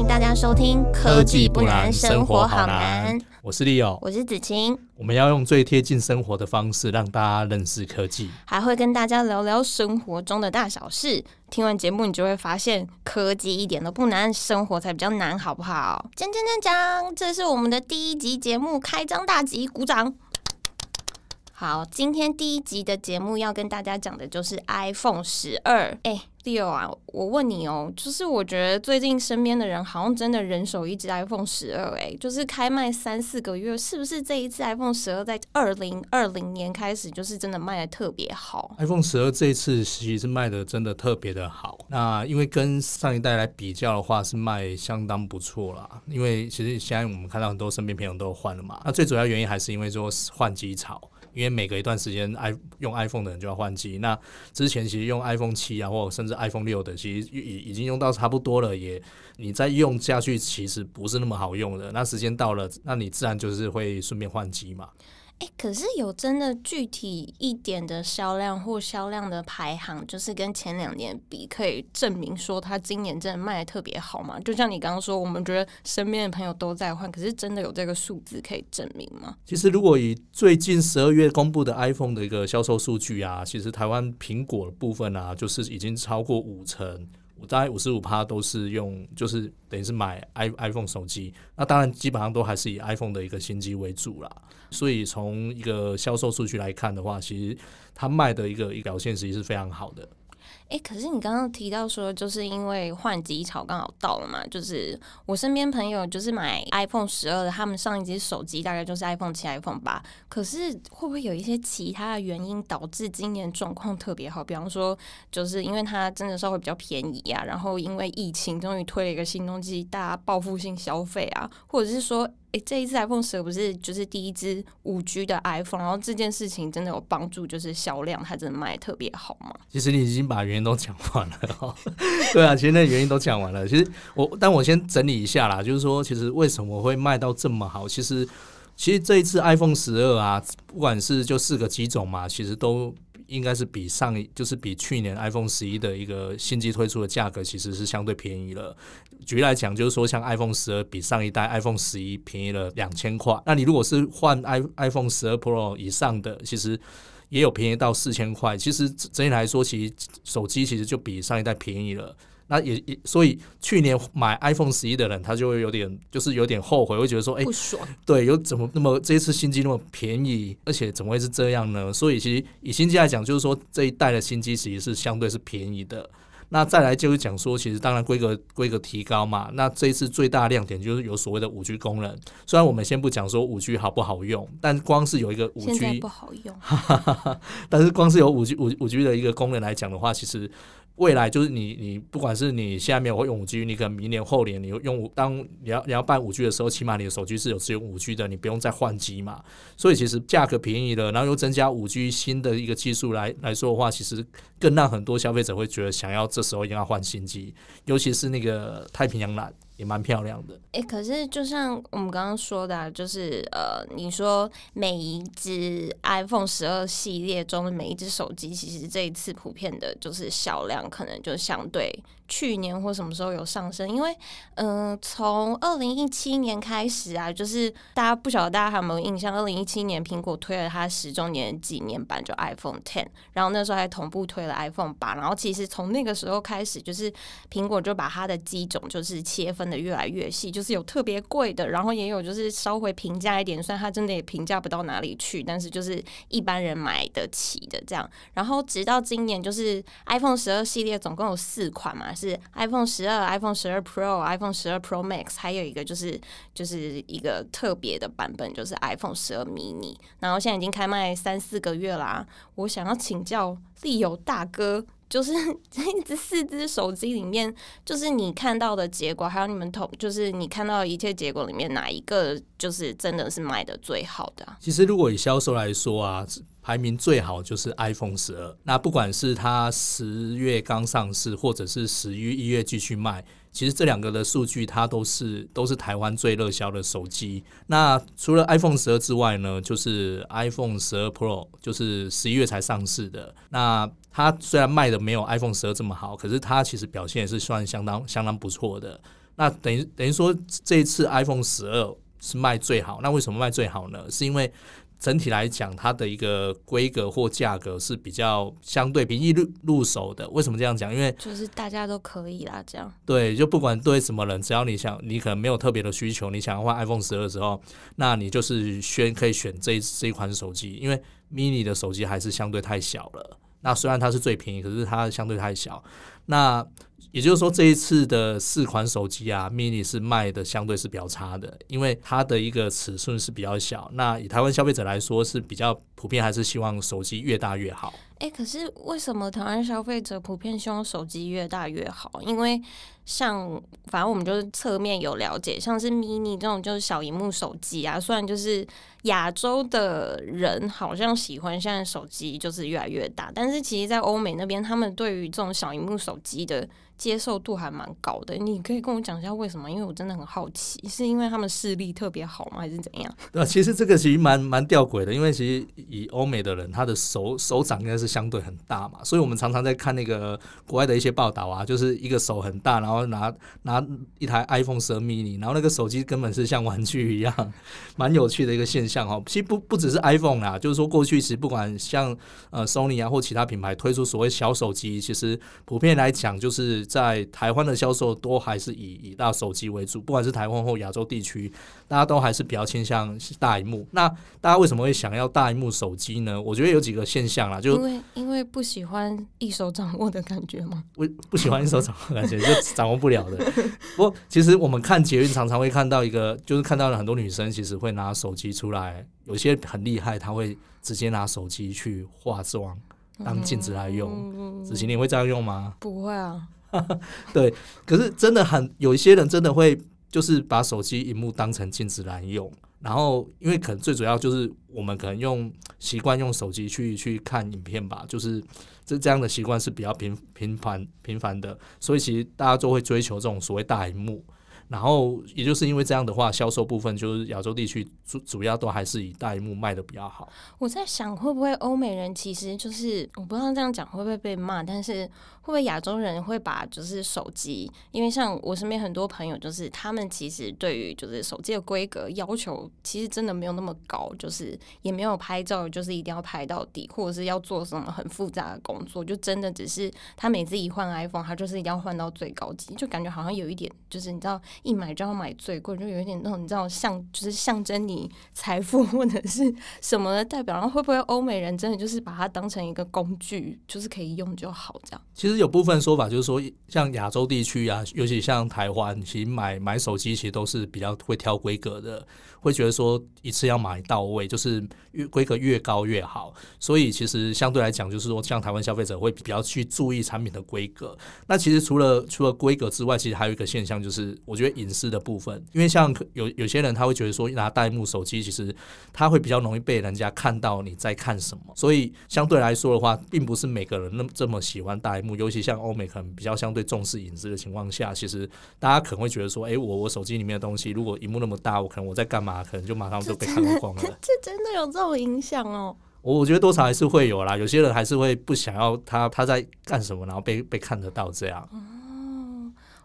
迎大家收听《科技不难，生活好难》。我是 Leo，我是子晴。我们要用最贴近生活的方式，让大家认识科技，还会跟大家聊聊生活中的大小事。听完节目，你就会发现科技一点都不难，生活才比较难，好不好？讲讲讲讲，这是我们的第一集节目开张大吉，鼓掌。好，今天第一集的节目要跟大家讲的就是 iPhone 十二。哎，Leo 啊，我问你哦，就是我觉得最近身边的人好像真的人手一只 iPhone 十二，哎，就是开卖三四个月，是不是这一次 iPhone 十二在二零二零年开始就是真的卖的特别好？iPhone 十二这一次其实卖的真的特别的好。那因为跟上一代来比较的话，是卖相当不错啦。因为其实现在我们看到很多身边朋友都换了嘛，那最主要原因还是因为说换机潮。因为每隔一段时间，i 用 iPhone 的人就要换机。那之前其实用 iPhone 七啊，或者甚至 iPhone 六的，其实已已经用到差不多了，也你再用下去，其实不是那么好用的。那时间到了，那你自然就是会顺便换机嘛。哎，可是有真的具体一点的销量或销量的排行，就是跟前两年比，可以证明说它今年真的卖的特别好吗？就像你刚刚说，我们觉得身边的朋友都在换，可是真的有这个数字可以证明吗？其实，如果以最近十二月公布的 iPhone 的一个销售数据啊，其实台湾苹果的部分啊，就是已经超过五成。大概五十五趴都是用，就是等于是买 i iPhone 手机，那当然基本上都还是以 iPhone 的一个新机为主啦。所以从一个销售数据来看的话，其实它卖的一个一表现实际是非常好的。哎，可是你刚刚提到说，就是因为换机潮刚好到了嘛，就是我身边朋友就是买 iPhone 十二的，他们上一只手机大概就是 iPhone 七、iPhone 八。可是会不会有一些其他的原因导致今年状况特别好？比方说，就是因为它真的稍微比较便宜啊，然后因为疫情终于推了一个新东西，大家报复性消费啊，或者是说。哎，这一次 iPhone 十不是就是第一支五 G 的 iPhone，然后这件事情真的有帮助，就是销量它真的卖的特别好吗？其实你已经把原因都讲完了，对啊，其实那原因都讲完了。其实我，但我先整理一下啦，就是说，其实为什么会卖到这么好？其实，其实这一次 iPhone 十二啊，不管是就四个机种嘛，其实都。应该是比上一就是比去年 iPhone 十一的一个新机推出的价格其实是相对便宜了。举例来讲，就是说像 iPhone 十二比上一代 iPhone 十一便宜了两千块。那你如果是换 i iPhone 十二 Pro 以上的，其实也有便宜到四千块。其实整体来说，其实手机其实就比上一代便宜了。那也也，所以去年买 iPhone 十一的人，他就会有点，就是有点后悔，会觉得说，哎，不爽。对，有怎么那么这一次新机那么便宜，而且怎么会是这样呢？所以其实以新机来讲，就是说这一代的新机其实是相对是便宜的。那再来就是讲说，其实当然规格规格提高嘛。那这一次最大亮点就是有所谓的五 G 功能。虽然我们先不讲说五 G 好不好用，但光是有一个五 G 不好用，但是光是有五 G 五五 G 的一个功能来讲的话，其实。未来就是你，你不管是你现在没有用五 G，你可能明年后年你用当你要你要办五 G 的时候，起码你的手机是有支援五 G 的，你不用再换机嘛。所以其实价格便宜了，然后又增加五 G 新的一个技术来来说的话，其实更让很多消费者会觉得想要这时候一定要换新机，尤其是那个太平洋蓝。也蛮漂亮的。哎，可是就像我们刚刚说的，啊就是呃，你说每一只 iPhone 十二系列中的每一只手机，其实这一次普遍的就是销量可能就相对。去年或什么时候有上升？因为，嗯，从二零一七年开始啊，就是大家不晓得大家还有没有印象？二零一七年苹果推了它十周年纪念版，就 iPhone Ten，然后那时候还同步推了 iPhone 八。然后其实从那个时候开始，就是苹果就把它的机种就是切分的越来越细，就是有特别贵的，然后也有就是稍微平价一点，虽然它真的也平价不到哪里去，但是就是一般人买得起的这样。然后直到今年，就是 iPhone 十二系列总共有四款嘛。是 iPhone 十二、iPhone 十二 Pro、iPhone 十二 Pro Max，还有一个就是就是一个特别的版本，就是 iPhone 十二 mini。然后现在已经开卖三四个月啦。我想要请教利友大哥，就是 这四只手机里面，就是你看到的结果，还有你们同，就是你看到的一切结果里面，哪一个就是真的是卖的最好的？其实如果以销售来说啊。排名最好就是 iPhone 十二，那不管是它十月刚上市，或者是十一一月继续卖，其实这两个的数据它都是都是台湾最热销的手机。那除了 iPhone 十二之外呢，就是 iPhone 十二 Pro，就是十一月才上市的。那它虽然卖的没有 iPhone 十二这么好，可是它其实表现也是算相当相当不错的。那等于等于说这一次 iPhone 十二是卖最好，那为什么卖最好呢？是因为整体来讲，它的一个规格或价格是比较相对平易入入手的。为什么这样讲？因为就是大家都可以啦，这样对，就不管对什么人，只要你想，你可能没有特别的需求，你想要换 iPhone 十二的时候，那你就是选可以选这这一款手机，因为 mini 的手机还是相对太小了。那虽然它是最便宜，可是它相对太小。那也就是说，这一次的四款手机啊，mini 是卖的相对是比较差的，因为它的一个尺寸是比较小。那以台湾消费者来说，是比较普遍，还是希望手机越大越好。哎，可是为什么台湾消费者普遍希望手机越大越好？因为像反正我们就是侧面有了解，像是 mini 这种就是小荧幕手机啊，虽然就是亚洲的人好像喜欢现在手机就是越来越大，但是其实，在欧美那边，他们对于这种小荧幕手机的。接受度还蛮高的，你可以跟我讲一下为什么？因为我真的很好奇，是因为他们视力特别好吗，还是怎样？对，其实这个其实蛮蛮吊诡的，因为其实以欧美的人，他的手手掌应该是相对很大嘛，所以我们常常在看那个国外的一些报道啊，就是一个手很大，然后拿拿一台 iPhone 十 mini，然后那个手机根本是像玩具一样，蛮有趣的一个现象哈。其实不不只是 iPhone 啦，就是说过去其实不管像呃 Sony 啊或其他品牌推出所谓小手机，其实普遍来讲就是。在台湾的销售都还是以以大手机为主，不管是台湾或亚洲地区，大家都还是比较倾向大荧幕。那大家为什么会想要大荧幕手机呢？我觉得有几个现象啦，就因为因为不喜欢一手掌握的感觉吗？不不喜欢一手掌握感觉，就掌握不了的。不过其实我们看捷运常常会看到一个，就是看到了很多女生其实会拿手机出来，有些很厉害，她会直接拿手机去化妆当镜子来用。子晴，你会这样用吗？不会啊。对，可是真的很有一些人真的会就是把手机荧幕当成镜子来用，然后因为可能最主要就是我们可能用习惯用手机去去看影片吧，就是这这样的习惯是比较频频繁频繁的，所以其实大家都会追求这种所谓大荧幕。然后，也就是因为这样的话，销售部分就是亚洲地区主主要都还是以大荧幕卖的比较好。我在想，会不会欧美人其实就是我不知道这样讲会不会被骂，但是会不会亚洲人会把就是手机，因为像我身边很多朋友，就是他们其实对于就是手机的规格要求，其实真的没有那么高，就是也没有拍照就是一定要拍到底，或者是要做什么很复杂的工作，就真的只是他每次一换 iPhone，他就是一定要换到最高级，就感觉好像有一点就是你知道。一买就要买最贵，就有一点那种你知道象，就是象征你财富或者是什么的代表。然后会不会欧美人真的就是把它当成一个工具，就是可以用就好这样？其实其实有部分说法就是说，像亚洲地区啊，尤其像台湾，其实买买手机其实都是比较会挑规格的，会觉得说一次要买到位，就是越规格越高越好。所以其实相对来讲，就是说像台湾消费者会比较去注意产品的规格。那其实除了除了规格之外，其实还有一个现象就是，我觉得。隐私的部分，因为像有有些人他会觉得说拿大幕手机，其实他会比较容易被人家看到你在看什么，所以相对来说的话，并不是每个人那么这么喜欢大幕，尤其像欧美可能比较相对重视隐私的情况下，其实大家可能会觉得说，哎，我我手机里面的东西如果荧幕那么大，我可能我在干嘛，可能就马上就被看光了。这真的有这种影响哦？我我觉得多少还是会有啦，有些人还是会不想要他他在干什么，然后被被看得到这样。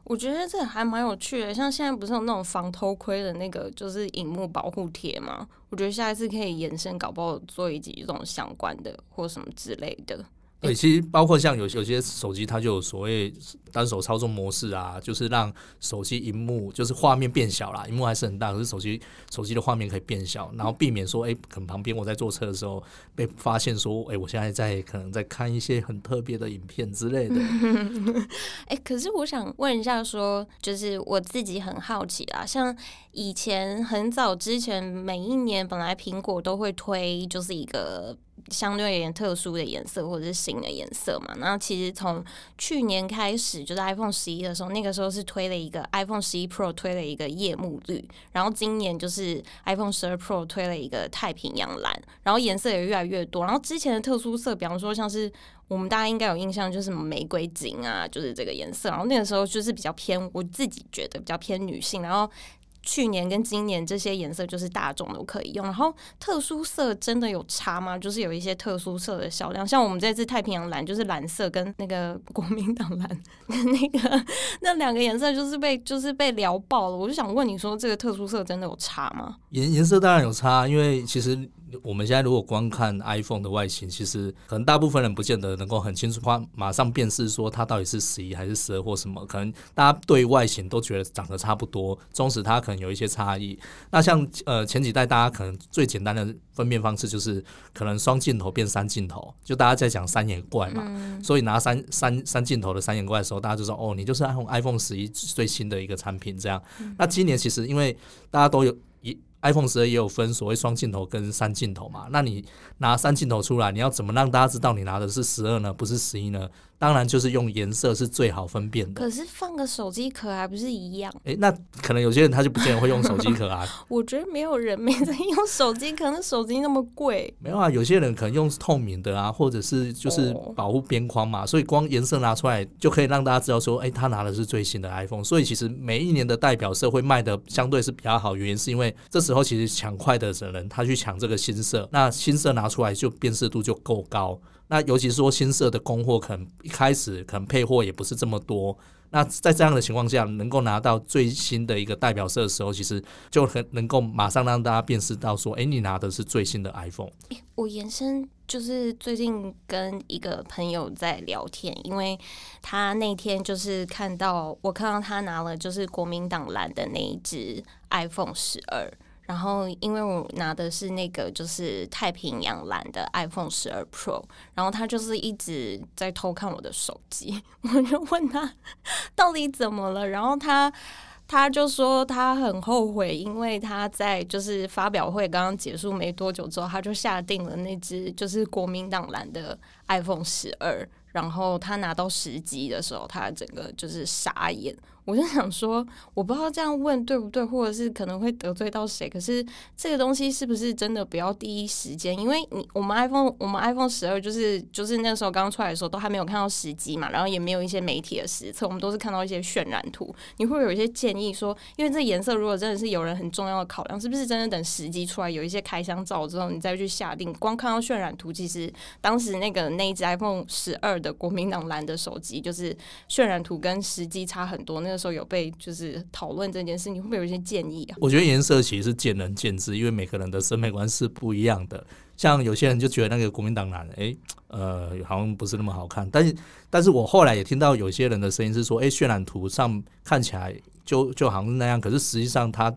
我觉得这还蛮有趣的，像现在不是有那种防偷窥的那个，就是荧幕保护贴吗？我觉得下一次可以延伸，搞不好做一集这种相关的或什么之类的。对，其实包括像有有些手机，它就有所谓单手操作模式啊，就是让手机荧幕就是画面变小啦，荧幕还是很大，可是手机手机的画面可以变小，然后避免说，哎，可能旁边我在坐车的时候被发现说，哎，我现在在可能在看一些很特别的影片之类的。哎，可是我想问一下，说就是我自己很好奇啊，像以前很早之前，每一年本来苹果都会推就是一个。相对而言特殊的颜色或者是新的颜色嘛，那其实从去年开始，就是 iPhone 十一的时候，那个时候是推了一个 iPhone 十一 Pro 推了一个夜幕绿，然后今年就是 iPhone 十二 Pro 推了一个太平洋蓝，然后颜色也越来越多。然后之前的特殊色，比方说像是我们大家应该有印象，就是玫瑰金啊，就是这个颜色。然后那个时候就是比较偏，我自己觉得比较偏女性，然后。去年跟今年这些颜色就是大众都可以用。然后特殊色真的有差吗？就是有一些特殊色的销量，像我们这次太平洋蓝就是蓝色跟那个国民党蓝那个 那两个颜色就是被就是被聊爆了。我就想问你说，这个特殊色真的有差吗？颜颜色当然有差，因为其实。我们现在如果光看 iPhone 的外形，其实可能大部分人不见得能够很清楚，话马上辨识说它到底是十一还是十二或什么。可能大家对外形都觉得长得差不多，纵使它可能有一些差异。那像呃前几代大家可能最简单的分辨方式就是可能双镜头变三镜头，就大家在讲三眼怪嘛，所以拿三三三镜头的三眼怪的时候，大家就说哦，你就是 iPhone iPhone 十一最新的一个产品这样。那今年其实因为大家都有一。iPhone 十二也有分所谓双镜头跟三镜头嘛？那你拿三镜头出来，你要怎么让大家知道你拿的是十二呢？不是十一呢？当然就是用颜色是最好分辨的。可是放个手机壳还不是一样？哎，那可能有些人他就不见得会用手机壳啊。我觉得没有人没在用手机壳，那手机那么贵。没有啊，有些人可能用透明的啊，或者是就是保护边框嘛，所以光颜色拿出来就可以让大家知道说，哎，他拿的是最新的 iPhone。所以其实每一年的代表色会卖的相对是比较好，原因是因为这时候其实抢快的人他去抢这个新色，那新色拿出来就辨识度就够高。那尤其是说新色的供货，可能一开始可能配货也不是这么多。那在这样的情况下，能够拿到最新的一个代表色的时候，其实就很能够马上让大家辨识到说，哎，你拿的是最新的 iPhone。我延伸就是最近跟一个朋友在聊天，因为他那天就是看到我看到他拿了就是国民党蓝的那一只 iPhone 十二。然后，因为我拿的是那个就是太平洋蓝的 iPhone 十二 Pro，然后他就是一直在偷看我的手机，我就问他到底怎么了，然后他他就说他很后悔，因为他在就是发表会刚刚结束没多久之后，他就下定了那只就是国民党蓝的 iPhone 十二，然后他拿到十机的时候，他整个就是傻眼。我就想说，我不知道这样问对不对，或者是可能会得罪到谁。可是这个东西是不是真的不要第一时间？因为你我们 iPhone 我们 iPhone 十二就是就是那时候刚出来的时候都还没有看到实机嘛，然后也没有一些媒体的实测，我们都是看到一些渲染图。你会有一些建议说，因为这颜色如果真的是有人很重要的考量，是不是真的等时机出来有一些开箱照之后，你再去下定？光看到渲染图，其实当时那个那一只 iPhone 十二的国民党蓝的手机，就是渲染图跟实际差很多。那个时候有被就是讨论这件事，你会不会有一些建议啊？我觉得颜色其实是见仁见智，因为每个人的审美观是不一样的。像有些人就觉得那个国民党蓝，哎，呃，好像不是那么好看。但是，但是我后来也听到有些人的声音是说，哎，渲染图上看起来就就好像是那样，可是实际上它。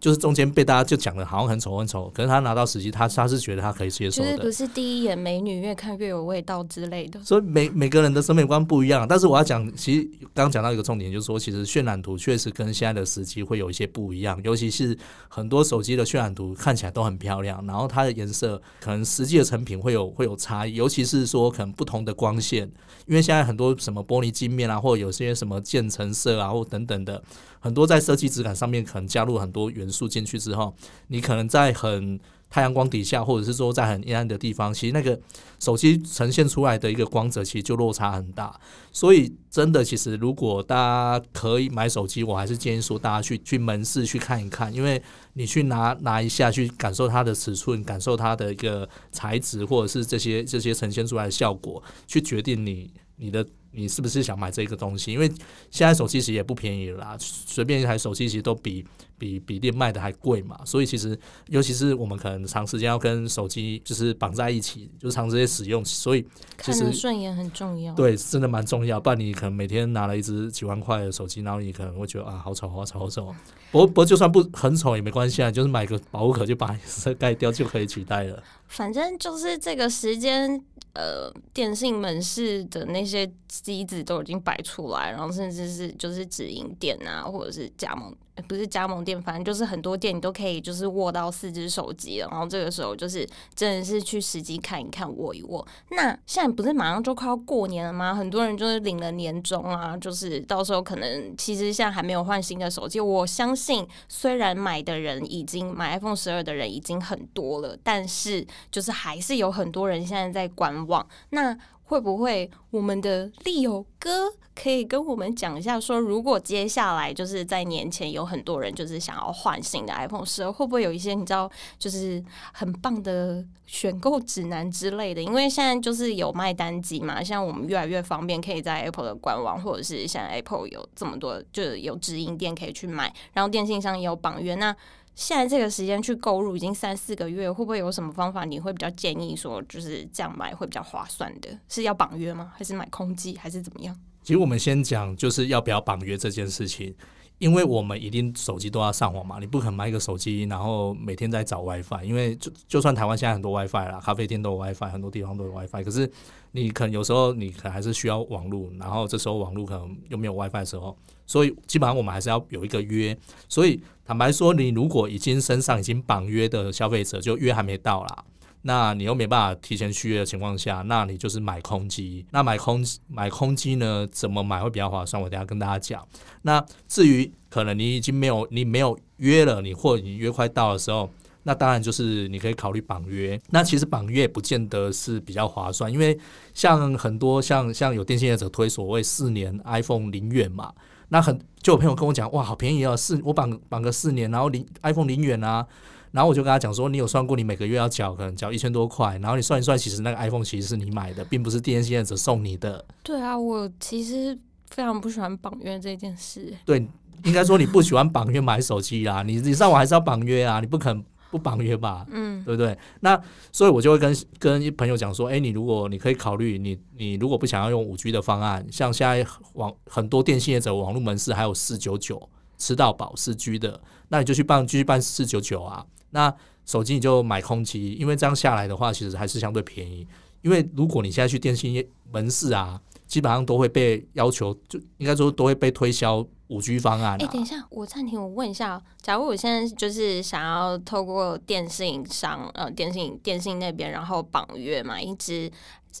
就是中间被大家就讲的好像很丑很丑，可是他拿到实际，他他是觉得他可以接受的。就是不是第一眼美女越看越有味道之类的。所以每每个人的审美观不一样，但是我要讲，其实刚刚讲到一个重点，就是说，其实渲染图确实跟现在的时机会有一些不一样，尤其是很多手机的渲染图看起来都很漂亮，然后它的颜色可能实际的成品会有会有差异，尤其是说可能不同的光线，因为现在很多什么玻璃镜面啊，或者有些什么渐层色啊，或等等的。很多在设计质感上面可能加入很多元素进去之后，你可能在很太阳光底下，或者是说在很阴暗的地方，其实那个手机呈现出来的一个光泽，其实就落差很大。所以真的，其实如果大家可以买手机，我还是建议说大家去去门市去看一看，因为你去拿拿一下去感受它的尺寸，感受它的一个材质，或者是这些这些呈现出来的效果，去决定你你的。你是不是想买这个东西？因为现在手机其实也不便宜了啦，随便一台手机其实都比比比店卖的还贵嘛。所以其实，尤其是我们可能长时间要跟手机就是绑在一起，就是长时间使用，所以看着顺眼很重要。对，真的蛮重要。不然你可能每天拿了一只几万块的手机，然后你可能会觉得啊，好丑，好丑，好丑。不过不过就算不很丑也没关系啊，就是买个保护壳就把颜色盖掉就可以取代了。反正就是这个时间。呃，电信门市的那些机子都已经摆出来，然后甚至是就是直营店啊，或者是加盟。不是加盟店，反正就是很多店你都可以就是握到四只手机然后这个时候就是真的是去实际看一看握一握。那现在不是马上就快要过年了吗？很多人就是领了年终啊，就是到时候可能其实现在还没有换新的手机。我相信虽然买的人已经买 iPhone 十二的人已经很多了，但是就是还是有很多人现在在观望。那会不会我们的利友哥可以跟我们讲一下，说如果接下来就是在年前有很多人就是想要换新的 iPhone 十二，会不会有一些你知道就是很棒的选购指南之类的？因为现在就是有卖单机嘛，像我们越来越方便，可以在 Apple 的官网或者是现在 Apple 有这么多就是有直营店可以去买，然后电信商也有绑约那。现在这个时间去购入已经三四个月，会不会有什么方法？你会比较建议说，就是这样买会比较划算的？是要绑约吗？还是买空机？还是怎么样？其实我们先讲，就是要不要绑约这件事情。因为我们一定手机都要上网嘛，你不可能买一个手机，然后每天在找 WiFi。因为就就算台湾现在很多 WiFi 啦，咖啡店都有 WiFi，很多地方都有 WiFi。可是你可能有时候你可能还是需要网络，然后这时候网络可能又没有 WiFi 的时候，所以基本上我们还是要有一个约。所以坦白说，你如果已经身上已经绑约的消费者，就约还没到啦。那你又没办法提前续约的情况下，那你就是买空机。那买空买空机呢？怎么买会比较划算？我等下跟大家讲。那至于可能你已经没有你没有约了，你或你约快到的时候，那当然就是你可以考虑绑约。那其实绑约不见得是比较划算，因为像很多像像有电信业者推所谓四年 iPhone 零元嘛，那很就有朋友跟我讲，哇，好便宜哦，四我绑绑个四年，然后零 iPhone 零元啊。然后我就跟他讲说，你有算过你每个月要缴可能缴一千多块，然后你算一算，其实那个 iPhone 其实是你买的，并不是电信业者送你的。对啊，我其实非常不喜欢绑约这件事。对，应该说你不喜欢绑约买手机啊，你你上网还是要绑约啊，你不肯不绑约吧？嗯，对不对？那所以我就会跟跟朋友讲说，哎，你如果你可以考虑，你你如果不想要用五 G 的方案，像现在网很多电信业者网络门市还有四九九吃到饱四 G 的，那你就去办继续办四九九啊。那手机你就买空机，因为这样下来的话，其实还是相对便宜。因为如果你现在去电信业门市啊，基本上都会被要求，就应该说都会被推销五 G 方案。哎，等一下，我暂停，我问一下，假如我现在就是想要透过电信商，呃，电信电信那边，然后绑约买一支。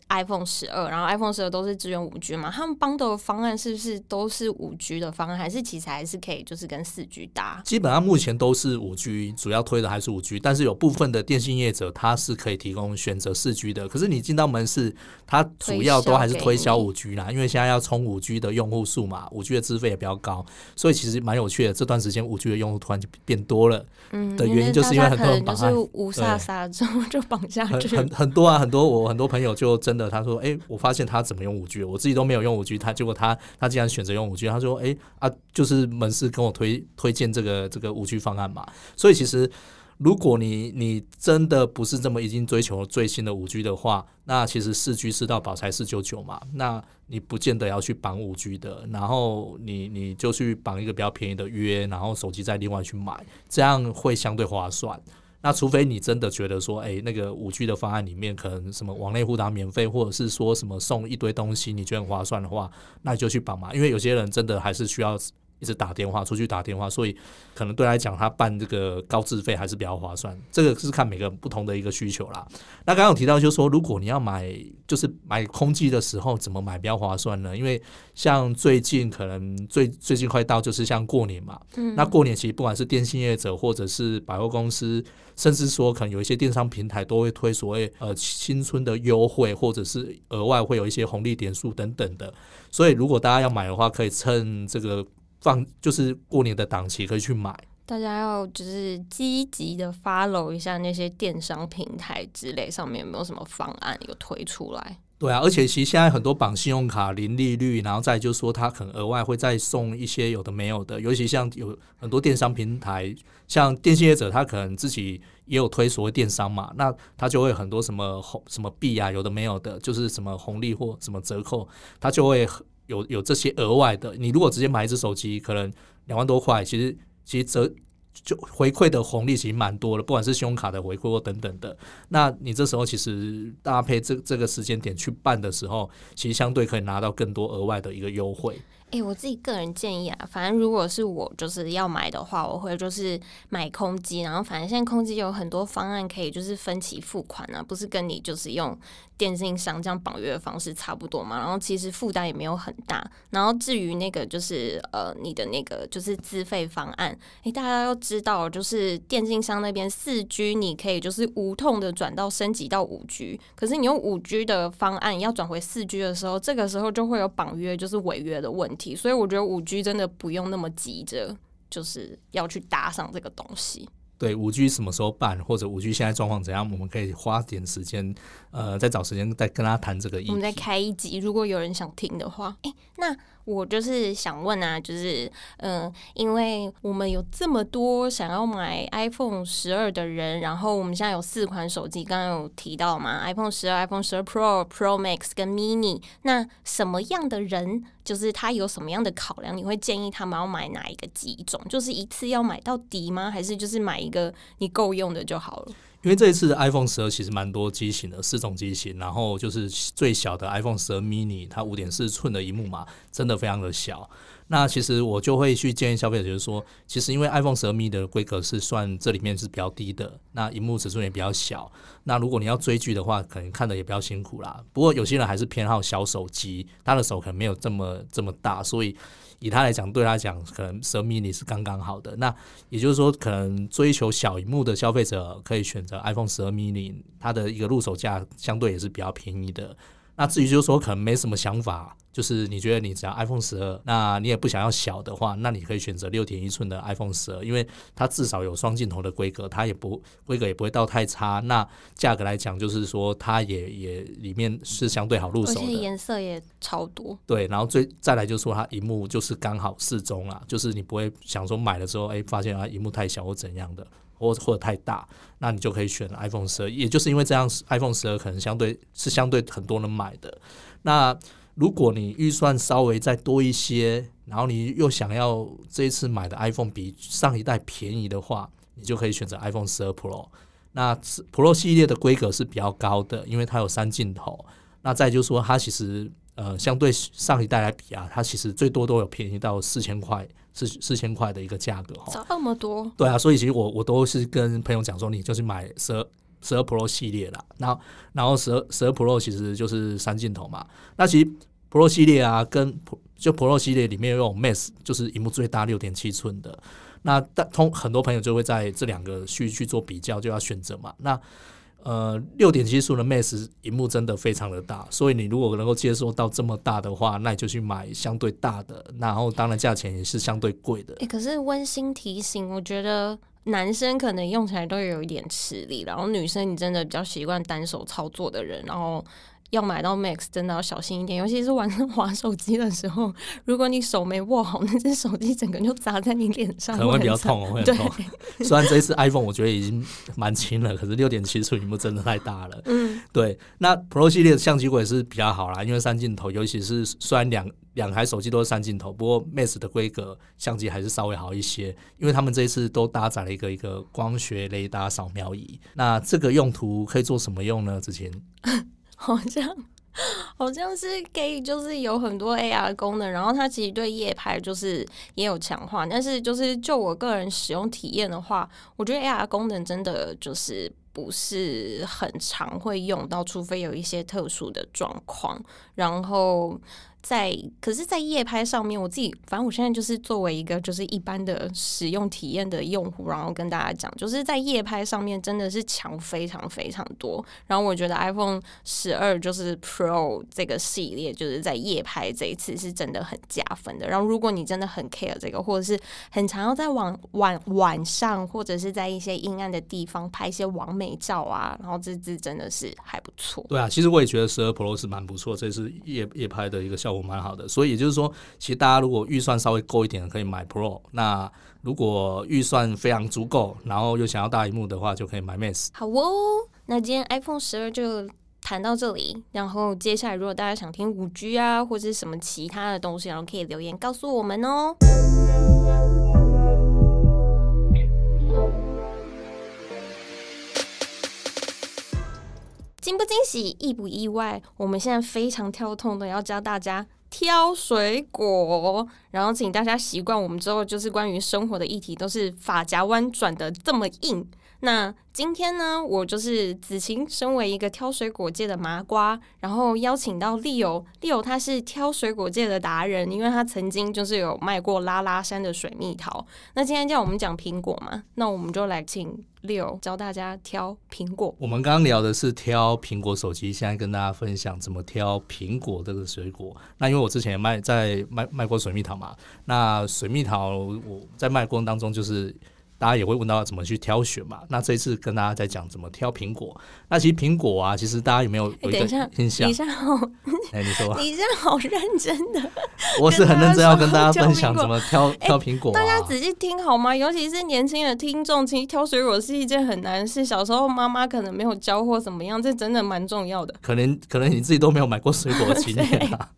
iPhone 十二，然后 iPhone 十二都是支援五 G 嘛？他们帮的方案是不是都是五 G 的方案，还是其实还是可以就是跟四 G 搭？基本上目前都是五 G，主要推的还是五 G，但是有部分的电信业者他是可以提供选择四 G 的。可是你进到门市，他主要都还是推销五 G 啦，因为现在要冲五 G 的用户数嘛，五 G 的资费也比较高，所以其实蛮有趣的。这段时间五 G 的用户突然就变多了，嗯，的原因就是因为很多人绑就是无飒飒之后就绑下去，很很多啊，很多我很多朋友就真的他说，哎。我发现他怎么用五 G，我自己都没有用五 G，他结果他他竟然选择用五 G，他说：“哎啊，就是门市跟我推 推荐这个这个五 G 方案嘛。”所以其实如果你你真的不是这么已经追求最新的五 G 的话，那其实四 G 吃到宝才四九九嘛，那你不见得要去绑五 G 的，然后你你就去绑一个比较便宜的约，然后手机再另外去买，这样会相对划算。那除非你真的觉得说，哎，那个五 G 的方案里面可能什么网内互打免费，或者是说什么送一堆东西，你觉得很划算的话，那你就去绑嘛。因为有些人真的还是需要。一直打电话出去打电话，所以可能对来讲，他办这个高资费还是比较划算。这个是看每个不同的一个需求啦。那刚刚有提到，就是说，如果你要买，就是买空机的时候，怎么买比较划算呢？因为像最近可能最最近快到，就是像过年嘛。嗯。那过年其实不管是电信业者，或者是百货公司，甚至说可能有一些电商平台，都会推所谓呃新春的优惠，或者是额外会有一些红利点数等等的。所以如果大家要买的话，可以趁这个。放就是过年的档期可以去买，大家要就是积极的 follow 一下那些电商平台之类，上面有没有什么方案有推出来？对啊，而且其实现在很多绑信用卡零利率，然后再就是说他可能额外会再送一些有的没有的，尤其像有很多电商平台，像电信业者，他可能自己也有推所谓电商嘛，那他就会很多什么红什么币啊，有的没有的，就是什么红利或什么折扣，他就会。有有这些额外的，你如果直接买一只手机，可能两万多块，其实其实折就回馈的红利其实蛮多的，不管是信用卡的回馈或等等的。那你这时候其实搭配这这个时间点去办的时候，其实相对可以拿到更多额外的一个优惠。哎，我自己个人建议啊，反正如果是我就是要买的话，我会就是买空机，然后反正现在空机有很多方案可以就是分期付款啊，不是跟你就是用电信商这样绑约的方式差不多嘛。然后其实负担也没有很大。然后至于那个就是呃你的那个就是资费方案，哎，大家要知道就是电信商那边四 G 你可以就是无痛的转到升级到五 G，可是你用五 G 的方案要转回四 G 的时候，这个时候就会有绑约就是违约的问题。所以我觉得五 G 真的不用那么急着，就是要去搭上这个东西。对五 G 什么时候办，或者五 G 现在状况怎样，我们可以花点时间，呃，再找时间再跟他谈这个。我们再开一集，如果有人想听的话，哎，那。我就是想问啊，就是嗯，因为我们有这么多想要买 iPhone 十二的人，然后我们现在有四款手机，刚刚有提到嘛，iPhone 十二、iPhone 十二 Pro、Pro Max 跟 Mini。那什么样的人，就是他有什么样的考量？你会建议他们要买哪一个机种？就是一次要买到底吗？还是就是买一个你够用的就好了？因为这一次的 iPhone 十二其实蛮多机型的，四种机型，然后就是最小的 iPhone 十二 mini，它五点四寸的荧幕嘛，真的非常的小。那其实我就会去建议消费者，就是说，其实因为 iPhone 十二 mini 的规格是算这里面是比较低的，那荧幕尺寸也比较小。那如果你要追剧的话，可能看的也比较辛苦啦。不过有些人还是偏好小手机，他的手可能没有这么这么大，所以。以他来讲，对他讲，可能十二 mini 是刚刚好的。那也就是说，可能追求小荧幕的消费者可以选择 iPhone 十二 mini，它的一个入手价相对也是比较便宜的。那至于就是说，可能没什么想法。就是你觉得你只要 iPhone 十二，那你也不想要小的话，那你可以选择六点一寸的 iPhone 十二，因为它至少有双镜头的规格，它也不规格也不会到太差。那价格来讲，就是说它也也里面是相对好入手的，而且颜色也超多。对，然后最再来就是说它荧幕就是刚好适中啦，就是你不会想说买了之后，哎，发现啊荧幕太小或怎样的，或或者太大，那你就可以选 iPhone 十二。也就是因为这样，iPhone 十二可能相对是相对很多人买的。那如果你预算稍微再多一些，然后你又想要这一次买的 iPhone 比上一代便宜的话，你就可以选择 iPhone 十二 Pro。那 Pro 系列的规格是比较高的，因为它有三镜头。那再就是说，它其实呃相对上一代来比啊，它其实最多都有便宜到四千块，四四千块的一个价格哈。这么多？对啊，所以其实我我都是跟朋友讲说，你就是买十二十二 Pro 系列啦。然后然后十二十二 Pro 其实就是三镜头嘛。那其实 Pro 系列啊，跟就 Pro 系列里面有 Max，就是荧幕最大六点七寸的。那但通很多朋友就会在这两个去去做比较，就要选择嘛。那呃，六点七寸的 Max 屏幕真的非常的大，所以你如果能够接受到这么大的话，那你就去买相对大的。然后当然价钱也是相对贵的。哎，可是温馨提醒，我觉得男生可能用起来都有一点吃力，然后女生你真的比较习惯单手操作的人，然后。要买到 Max 真的要小心一点，尤其是晚上滑手机的时候，如果你手没握好，那只手机整个就砸在你脸上，可能会比较痛，会很痛。虽然这一次 iPhone 我觉得已经蛮轻了，可是六点七寸屏幕真的太大了。嗯，对。那 Pro 系列的相机也是比较好啦，因为三镜头，尤其是虽然两两台手机都是三镜头，不过 Max 的规格相机还是稍微好一些，因为他们这一次都搭载了一个一个光学雷达扫描仪。那这个用途可以做什么用呢？之前。好像好像是可以，就是有很多 AR 功能，然后它其实对夜拍就是也有强化，但是就是就我个人使用体验的话，我觉得 AR 功能真的就是不是很常会用到，除非有一些特殊的状况，然后。在，可是，在夜拍上面，我自己反正我现在就是作为一个就是一般的使用体验的用户，然后跟大家讲，就是在夜拍上面真的是强非常非常多。然后我觉得 iPhone 十二就是 Pro 这个系列，就是在夜拍这一次是真的很加分的。然后如果你真的很 care 这个，或者是很常要在晚晚晚上或者是在一些阴暗的地方拍一些完美照啊，然后这支真的是还不错。对啊，其实我也觉得十二 Pro 是蛮不错，这是夜夜拍的一个效。我蛮好的，所以也就是说，其实大家如果预算稍微够一点，可以买 Pro。那如果预算非常足够，然后又想要大荧幕的话，就可以买 Max。好哦，那今天 iPhone 十二就谈到这里。然后接下来，如果大家想听五 G 啊，或者是什么其他的东西，然后可以留言告诉我们哦。惊不惊喜，意不意外？我们现在非常跳痛的要教大家挑水果，然后请大家习惯我们之后就是关于生活的议题都是发夹弯转的这么硬。那今天呢，我就是子晴，身为一个挑水果界的麻瓜，然后邀请到利友，利友他是挑水果界的达人，因为他曾经就是有卖过拉拉山的水蜜桃。那今天叫我们讲苹果嘛，那我们就来请利友教大家挑苹果。我们刚刚聊的是挑苹果手机，现在跟大家分享怎么挑苹果这个水果。那因为我之前卖在卖卖过水蜜桃嘛，那水蜜桃我在卖过程当中就是。大家也会问到怎么去挑选嘛？那这一次跟大家在讲怎么挑苹果。那其实苹果啊，其实大家有没有有一个印象？你好，哎，你说，你这样好认真的。我是很认真要跟大家分享怎么挑挑苹果。大家仔细听好吗？尤其是年轻的听众，其实挑水果是一件很难事。小时候妈妈可能没有教或怎么样，这真的蛮重要的。可能 可能你自己都没有买过水果的经验啊。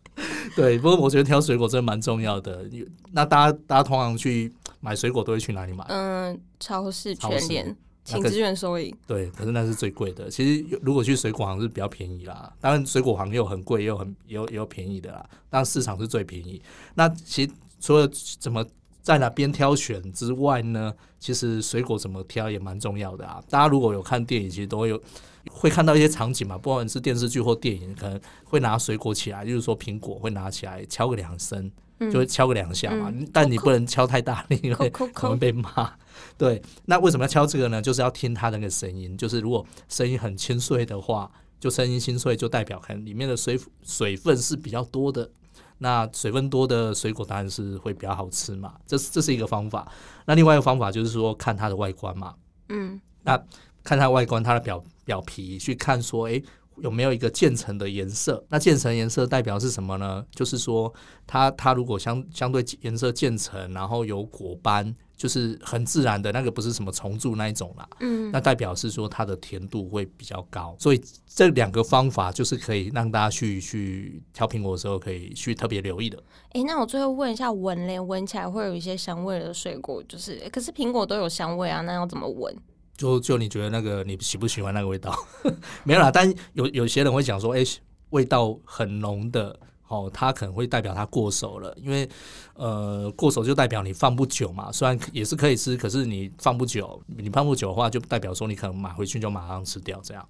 对，不过我觉得挑水果真的蛮重要的。那大家大家通常去。买水果都会去哪里买？嗯，超市、全联，请支援收银。对，可是那是最贵的。其实如果去水果行是比较便宜啦，当然水果行又很贵，又很有有便宜的啦。但市场是最便宜。那其实除了怎么在哪边挑选之外呢？其实水果怎么挑也蛮重要的啊。大家如果有看电影，其实都会有会看到一些场景嘛，不管是电视剧或电影，可能会拿水果起来，就是说苹果会拿起来敲个两声。就会敲个两下嘛，但你不能敲太大力，因为可能被骂。对，那为什么要敲这个呢？就是要听它那个声音。就是如果声音很清脆的话，就声音清脆，就代表可能里面的水水分是比较多的。那水分多的水果当然是会比较好吃嘛。这这是一个方法。那另外一个方法就是说看它的外观嘛。嗯，那看它外观，它的表表皮去看说，哎。有没有一个渐层的颜色？那渐层颜色代表是什么呢？就是说，它它如果相相对颜色渐层，然后有果斑，就是很自然的那个，不是什么虫蛀那一种啦。嗯，那代表是说它的甜度会比较高。所以这两个方法就是可以让大家去去挑苹果的时候可以去特别留意的。哎，那我最后问一下，闻嘞，闻起来会有一些香味的水果，就是可是苹果都有香味啊，那要怎么闻？就就你觉得那个你喜不喜欢那个味道？没有啦，但有有些人会讲说，哎，味道很浓的，哦，它可能会代表它过熟了，因为呃，过熟就代表你放不久嘛。虽然也是可以吃，可是你放不久，你放不久的话，就代表说你可能买回去就马上吃掉这样。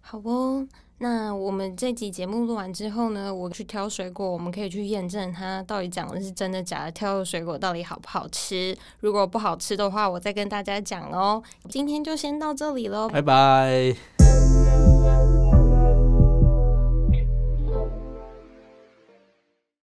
好哦。那我们这集节目录完之后呢，我去挑水果，我们可以去验证它到底讲的是真的假的，挑的水果到底好不好吃。如果不好吃的话，我再跟大家讲哦。今天就先到这里喽，拜拜。